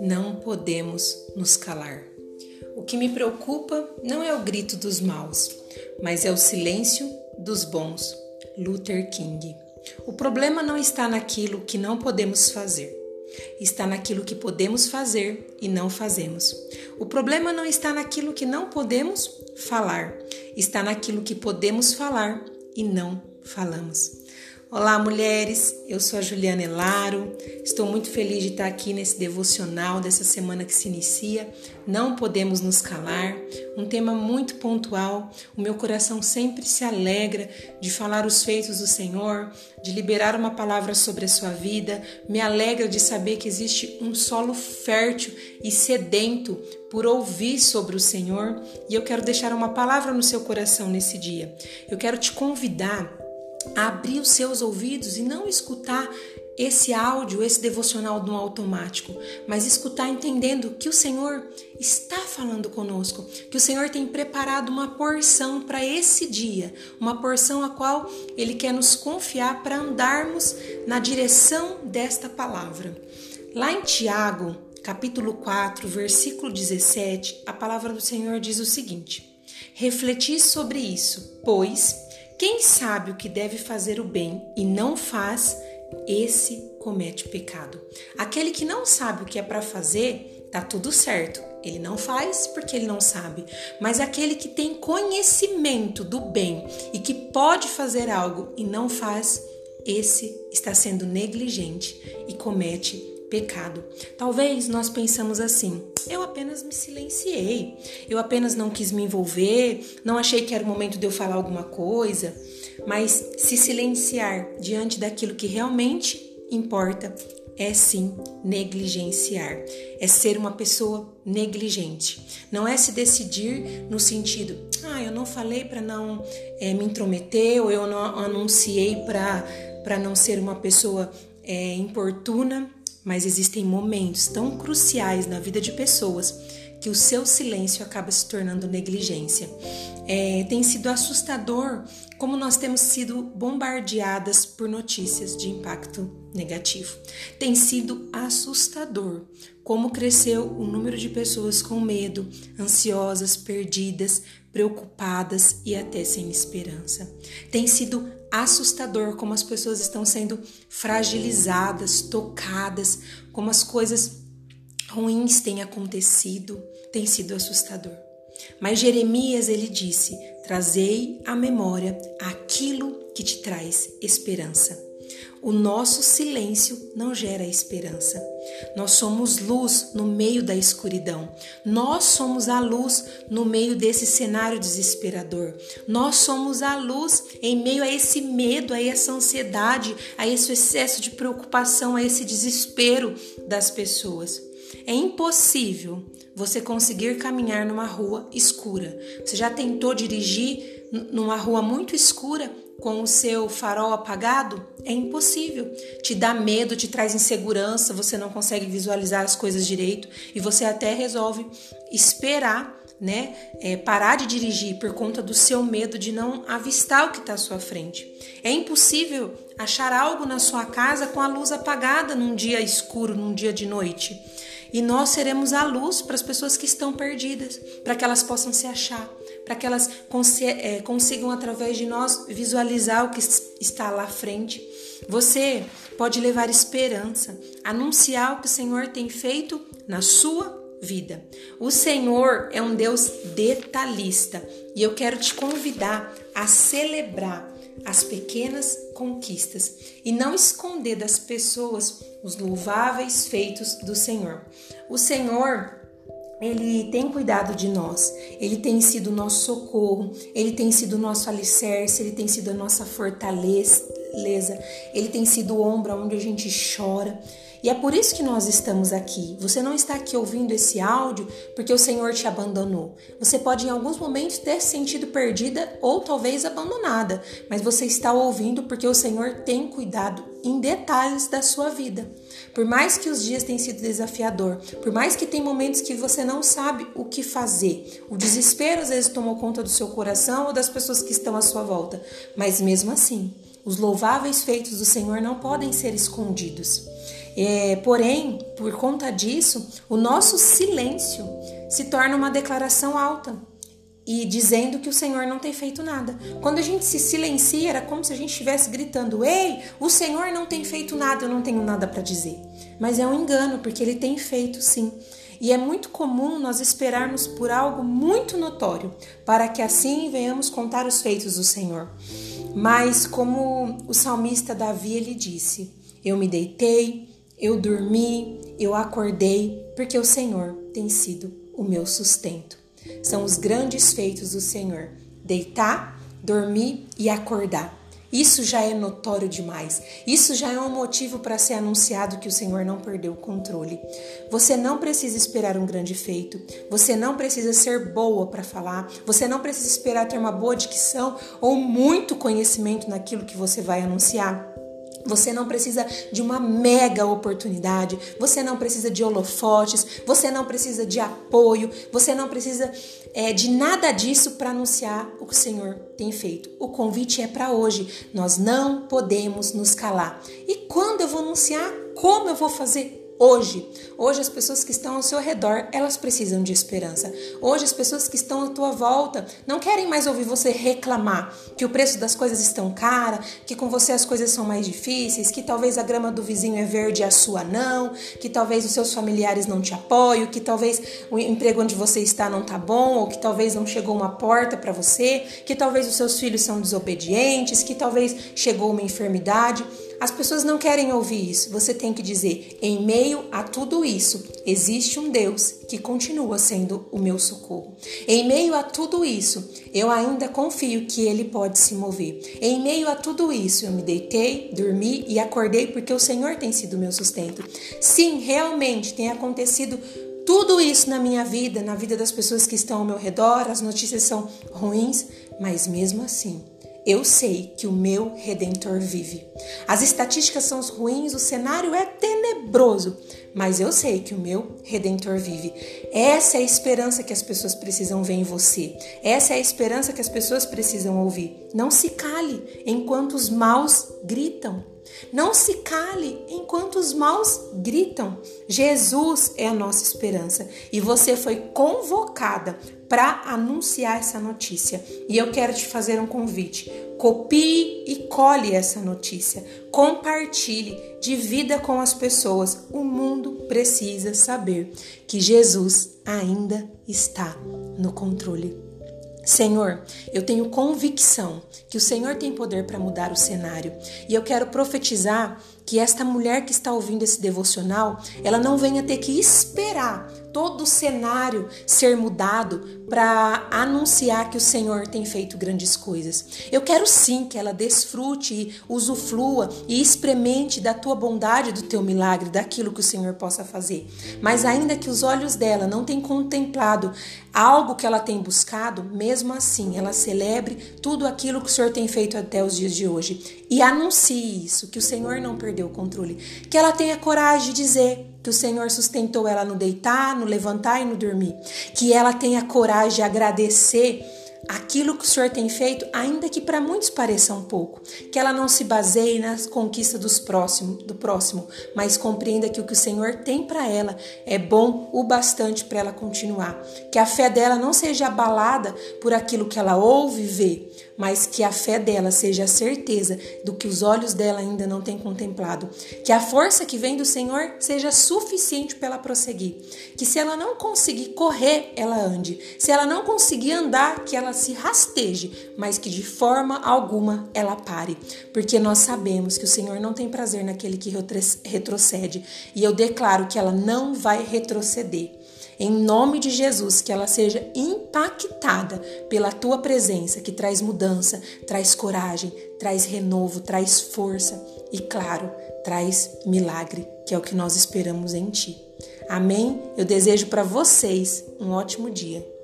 Não podemos nos calar. O que me preocupa não é o grito dos maus, mas é o silêncio dos bons. Luther King. O problema não está naquilo que não podemos fazer, está naquilo que podemos fazer e não fazemos. O problema não está naquilo que não podemos falar, está naquilo que podemos falar e não falamos. Olá, mulheres. Eu sou a Juliana Elaro. Estou muito feliz de estar aqui nesse devocional dessa semana que se inicia. Não podemos nos calar. Um tema muito pontual. O meu coração sempre se alegra de falar os feitos do Senhor, de liberar uma palavra sobre a sua vida. Me alegra de saber que existe um solo fértil e sedento por ouvir sobre o Senhor. E eu quero deixar uma palavra no seu coração nesse dia. Eu quero te convidar abrir os seus ouvidos e não escutar esse áudio, esse devocional no automático, mas escutar entendendo que o Senhor está falando conosco, que o Senhor tem preparado uma porção para esse dia, uma porção a qual Ele quer nos confiar para andarmos na direção desta palavra. Lá em Tiago, capítulo 4, versículo 17, a palavra do Senhor diz o seguinte: Refleti sobre isso, pois quem sabe o que deve fazer o bem e não faz, esse comete pecado. Aquele que não sabe o que é para fazer, tá tudo certo. Ele não faz porque ele não sabe. Mas aquele que tem conhecimento do bem e que pode fazer algo e não faz, esse está sendo negligente e comete pecado. Talvez nós pensamos assim: eu apenas me silenciei, eu apenas não quis me envolver, não achei que era o momento de eu falar alguma coisa. Mas se silenciar diante daquilo que realmente importa é sim negligenciar, é ser uma pessoa negligente. Não é se decidir no sentido, ah, eu não falei para não é, me intrometer, ou eu não anunciei para não ser uma pessoa é, importuna mas existem momentos tão cruciais na vida de pessoas que o seu silêncio acaba se tornando negligência. É, tem sido assustador como nós temos sido bombardeadas por notícias de impacto negativo. Tem sido assustador como cresceu o número de pessoas com medo, ansiosas, perdidas, preocupadas e até sem esperança. Tem sido assustador como as pessoas estão sendo fragilizadas, tocadas, como as coisas ruins têm acontecido, tem sido assustador. Mas Jeremias ele disse: "Trazei à memória aquilo que te traz esperança". O nosso silêncio não gera esperança. Nós somos luz no meio da escuridão. Nós somos a luz no meio desse cenário desesperador. Nós somos a luz em meio a esse medo, a essa ansiedade, a esse excesso de preocupação, a esse desespero das pessoas. É impossível você conseguir caminhar numa rua escura. Você já tentou dirigir numa rua muito escura com o seu farol apagado? É impossível. Te dá medo, te traz insegurança, você não consegue visualizar as coisas direito e você até resolve esperar, né? É, parar de dirigir por conta do seu medo de não avistar o que está à sua frente. É impossível achar algo na sua casa com a luz apagada num dia escuro, num dia de noite. E nós seremos a luz para as pessoas que estão perdidas, para que elas possam se achar, para que elas é, consigam, através de nós, visualizar o que está lá à frente. Você pode levar esperança, anunciar o que o Senhor tem feito na sua vida. O Senhor é um Deus detalhista e eu quero te convidar a celebrar as pequenas conquistas e não esconder das pessoas os louváveis feitos do Senhor. O Senhor ele tem cuidado de nós, ele tem sido nosso socorro, ele tem sido nosso alicerce, ele tem sido a nossa fortaleza, ele tem sido o ombro onde a gente chora. E é por isso que nós estamos aqui. Você não está aqui ouvindo esse áudio porque o Senhor te abandonou. Você pode em alguns momentos ter se sentido perdida ou talvez abandonada, mas você está ouvindo porque o Senhor tem cuidado em detalhes da sua vida. Por mais que os dias tenham sido desafiador, por mais que tem momentos que você não sabe o que fazer, o desespero às vezes tomou conta do seu coração ou das pessoas que estão à sua volta, mas mesmo assim, Os louváveis feitos do Senhor não podem ser escondidos. É, porém, por conta disso, o nosso silêncio se torna uma declaração alta e dizendo que o Senhor não tem feito nada. Quando a gente se silencia, era como se a gente estivesse gritando: Ei, o Senhor não tem feito nada, eu não tenho nada para dizer. Mas é um engano, porque ele tem feito sim. E é muito comum nós esperarmos por algo muito notório, para que assim venhamos contar os feitos do Senhor. Mas como o salmista Davi ele disse: Eu me deitei, eu dormi, eu acordei, porque o Senhor tem sido o meu sustento são os grandes feitos do Senhor: deitar, dormir e acordar. Isso já é notório demais. Isso já é um motivo para ser anunciado que o Senhor não perdeu o controle. Você não precisa esperar um grande feito. Você não precisa ser boa para falar. Você não precisa esperar ter uma boa dicção ou muito conhecimento naquilo que você vai anunciar. Você não precisa de uma mega oportunidade, você não precisa de holofotes, você não precisa de apoio, você não precisa é, de nada disso para anunciar o que o Senhor tem feito. O convite é para hoje. Nós não podemos nos calar. E quando eu vou anunciar? Como eu vou fazer? Hoje, hoje as pessoas que estão ao seu redor, elas precisam de esperança. Hoje as pessoas que estão à tua volta não querem mais ouvir você reclamar que o preço das coisas estão cara, que com você as coisas são mais difíceis, que talvez a grama do vizinho é verde e a sua não, que talvez os seus familiares não te apoiam, que talvez o emprego onde você está não tá bom, ou que talvez não chegou uma porta para você, que talvez os seus filhos são desobedientes, que talvez chegou uma enfermidade. As pessoas não querem ouvir isso. Você tem que dizer: em meio a tudo isso, existe um Deus que continua sendo o meu socorro. Em meio a tudo isso, eu ainda confio que Ele pode se mover. Em meio a tudo isso, eu me deitei, dormi e acordei porque o Senhor tem sido meu sustento. Sim, realmente tem acontecido tudo isso na minha vida, na vida das pessoas que estão ao meu redor, as notícias são ruins, mas mesmo assim, eu sei que o meu redentor vive. As estatísticas são ruins, o cenário é tenebroso, mas eu sei que o meu redentor vive. Essa é a esperança que as pessoas precisam ver em você. Essa é a esperança que as pessoas precisam ouvir. Não se cale enquanto os maus gritam. Não se cale enquanto os maus gritam. Jesus é a nossa esperança e você foi convocada para anunciar essa notícia. E eu quero te fazer um convite. Copie e cole essa notícia. Compartilhe, divida com as pessoas. O mundo precisa saber que Jesus ainda está no controle. Senhor, eu tenho convicção que o Senhor tem poder para mudar o cenário. E eu quero profetizar que esta mulher que está ouvindo esse devocional, ela não venha ter que esperar todo o cenário ser mudado para anunciar que o Senhor tem feito grandes coisas. Eu quero sim que ela desfrute, usufrua e experimente da tua bondade, do teu milagre, daquilo que o Senhor possa fazer. Mas ainda que os olhos dela não tenham contemplado algo que ela tem buscado, mesmo assim, ela celebre tudo aquilo que o Senhor tem feito até os dias de hoje e anuncie isso, que o Senhor não perdeu o controle. Que ela tenha coragem de dizer que o Senhor sustentou ela no deitar, no levantar e no dormir. Que ela tenha coragem de agradecer aquilo que o Senhor tem feito, ainda que para muitos pareça um pouco. Que ela não se baseie na conquista dos próximo, do próximo, mas compreenda que o que o Senhor tem para ela é bom o bastante para ela continuar. Que a fé dela não seja abalada por aquilo que ela ouve e vê, mas que a fé dela seja a certeza do que os olhos dela ainda não têm contemplado. Que a força que vem do Senhor seja suficiente para ela prosseguir. Que se ela não conseguir correr, ela ande. Se ela não conseguir andar, que ela se rasteje, mas que de forma alguma ela pare, porque nós sabemos que o Senhor não tem prazer naquele que retrocede, e eu declaro que ela não vai retroceder. Em nome de Jesus, que ela seja impactada pela tua presença, que traz mudança, traz coragem, traz renovo, traz força e, claro, traz milagre, que é o que nós esperamos em ti. Amém? Eu desejo para vocês um ótimo dia.